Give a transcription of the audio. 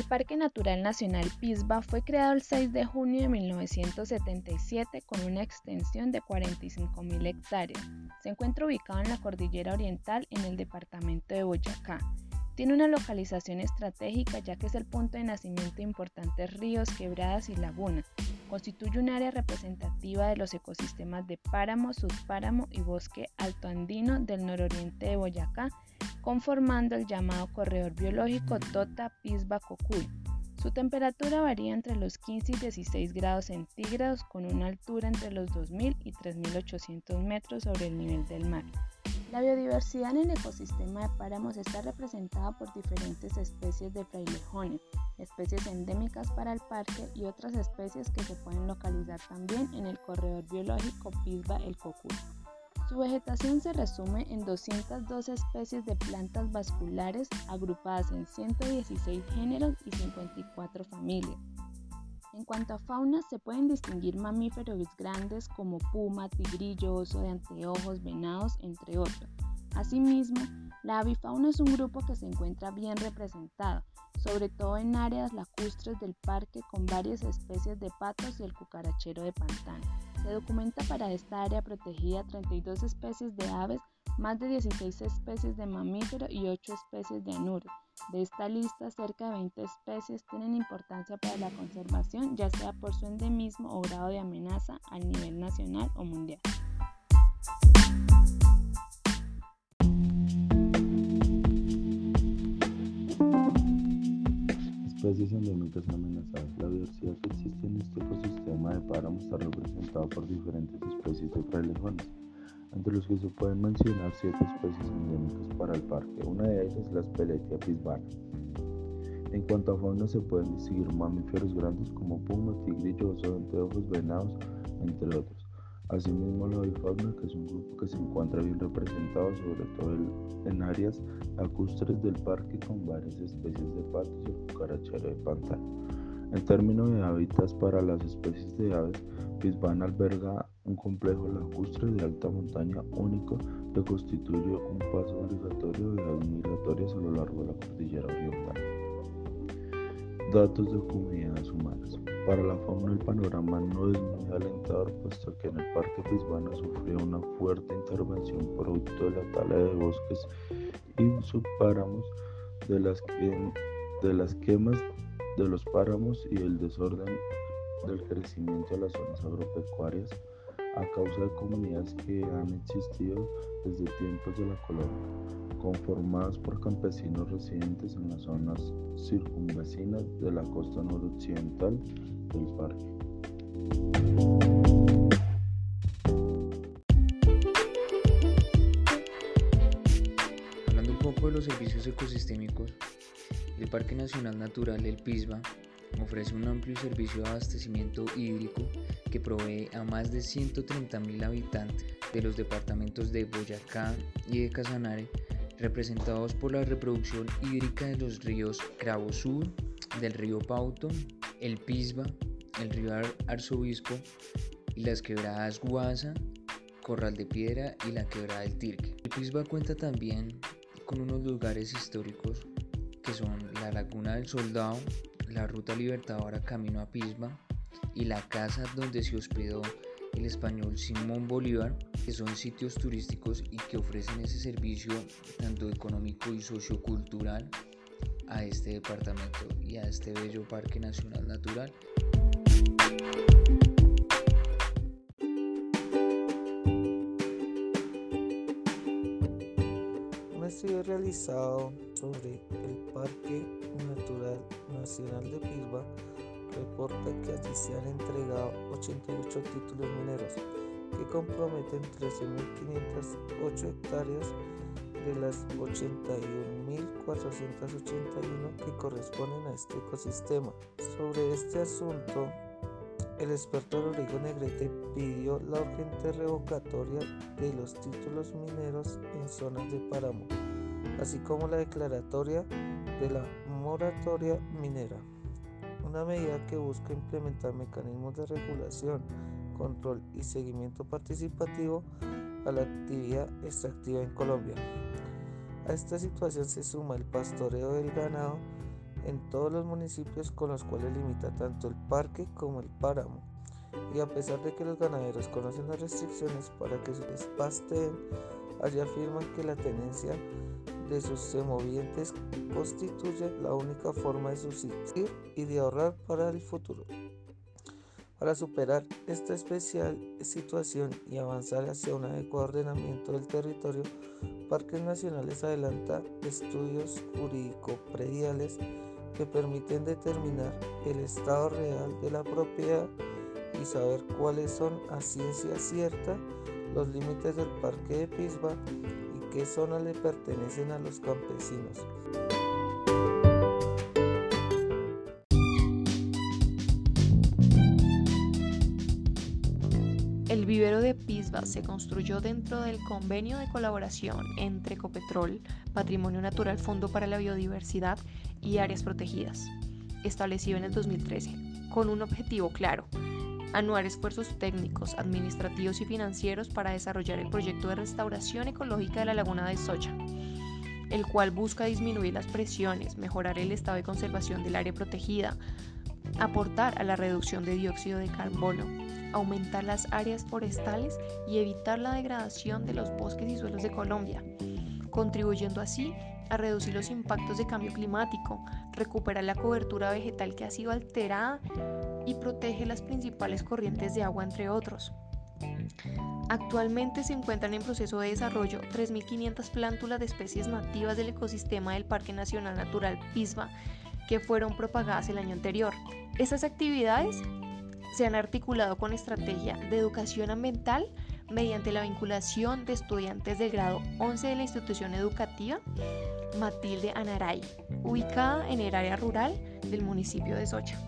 El Parque Natural Nacional Pisba fue creado el 6 de junio de 1977 con una extensión de 45.000 hectáreas. Se encuentra ubicado en la cordillera oriental en el departamento de Boyacá. Tiene una localización estratégica ya que es el punto de nacimiento de importantes ríos, quebradas y lagunas. Constituye un área representativa de los ecosistemas de páramo, subpáramo y bosque altoandino del nororiente de Boyacá conformando el llamado corredor biológico Tota-Pisba-Cocuy. Su temperatura varía entre los 15 y 16 grados centígrados con una altura entre los 2.000 y 3.800 metros sobre el nivel del mar. La biodiversidad en el ecosistema de páramos está representada por diferentes especies de frailejones, especies endémicas para el parque y otras especies que se pueden localizar también en el corredor biológico Pisba-El Cocuy. Su vegetación se resume en 202 especies de plantas vasculares agrupadas en 116 géneros y 54 familias. En cuanto a fauna, se pueden distinguir mamíferos grandes como puma, tigrillo, oso de anteojos, venados, entre otros. Asimismo, la avifauna es un grupo que se encuentra bien representado, sobre todo en áreas lacustres del parque con varias especies de patos y el cucarachero de pantano. Se documenta para esta área protegida 32 especies de aves, más de 16 especies de mamíferos y 8 especies de anures. De esta lista, cerca de 20 especies tienen importancia para la conservación, ya sea por su endemismo o grado de amenaza a nivel nacional o mundial. Especies endémicas amenazadas. La diversidad que existe en este ecosistema de páramo está representada por diferentes especies de frailejones, entre los que se pueden mencionar siete especies endémicas para el parque. Una de ellas es la Speletia pisbana. En cuanto a fauna, se pueden distinguir mamíferos grandes como puma, tigrillo, oso de anteojos, venados, entre otros. Asimismo, la bifauna, que es un grupo que se encuentra bien representado sobre todo en áreas lacustres del parque con varias especies de patos y el cucarachero de pantano. En términos de hábitats para las especies de aves, Pisbana alberga un complejo lacustre de alta montaña único que constituye un paso obligatorio de aves migratorias a lo largo de la cordillera oriental. Datos de comunidades humanas. Para la fauna el panorama no es muy alentador puesto que en el Parque Pisbana sufrió una fuerte intervención producto de la tala de bosques y subpáramos, de las, de las quemas de los páramos y el desorden del crecimiento de las zonas agropecuarias a causa de comunidades que han existido desde tiempos de la colonia, conformadas por campesinos residentes en las zonas circunvecinas de la costa noroccidental Hablando un poco de los servicios ecosistémicos, el Parque Nacional Natural El Pisba ofrece un amplio servicio de abastecimiento hídrico que provee a más de 130.000 habitantes de los departamentos de Boyacá y de Casanare, representados por la reproducción hídrica de los ríos Cravo Sur, del río Pauto, el Pisba, el río Arzobispo y las quebradas Guasa, Corral de Piedra y la quebrada del Tirque. El Pisba cuenta también con unos lugares históricos que son la Laguna del Soldado, la Ruta Libertadora Camino a Pisba y la casa donde se hospedó el español Simón Bolívar, que son sitios turísticos y que ofrecen ese servicio tanto económico y sociocultural a este departamento y a este bello Parque Nacional Natural. Un estudio realizado sobre el Parque Natural Nacional de Pisba reporta que allí se han entregado 88 títulos mineros que comprometen 13.508 hectáreas de las 81.481 que corresponden a este ecosistema. Sobre este asunto, el experto Rodrigo Negrete pidió la urgente revocatoria de los títulos mineros en zonas de páramo, así como la declaratoria de la moratoria minera, una medida que busca implementar mecanismos de regulación, control y seguimiento participativo a la actividad extractiva en Colombia. A esta situación se suma el pastoreo del ganado en todos los municipios con los cuales limita tanto el parque como el páramo. Y a pesar de que los ganaderos conocen las restricciones para que se les pasteen, allí afirman que la tenencia de sus semovientes constituye la única forma de subsistir y de ahorrar para el futuro. Para superar esta especial situación y avanzar hacia un adecuado ordenamiento del territorio, Parques Nacionales adelanta estudios jurídico-prediales que permiten determinar el estado real de la propiedad y saber cuáles son a ciencia cierta los límites del parque de Pisba y qué zona le pertenecen a los campesinos. El vivero de Pisba se construyó dentro del convenio de colaboración entre Ecopetrol, Patrimonio Natural Fondo para la Biodiversidad y Áreas Protegidas, establecido en el 2013, con un objetivo claro, anuar esfuerzos técnicos, administrativos y financieros para desarrollar el proyecto de restauración ecológica de la laguna de Socha, el cual busca disminuir las presiones, mejorar el estado de conservación del área protegida, aportar a la reducción de dióxido de carbono, aumentar las áreas forestales y evitar la degradación de los bosques y suelos de Colombia, contribuyendo así a reducir los impactos de cambio climático, recuperar la cobertura vegetal que ha sido alterada y protege las principales corrientes de agua, entre otros. Actualmente se encuentran en proceso de desarrollo 3.500 plántulas de especies nativas del ecosistema del Parque Nacional Natural Pisba que fueron propagadas el año anterior. Estas actividades se han articulado con estrategia de educación ambiental mediante la vinculación de estudiantes del grado 11 de la institución educativa Matilde Anaray, ubicada en el área rural del municipio de Socha.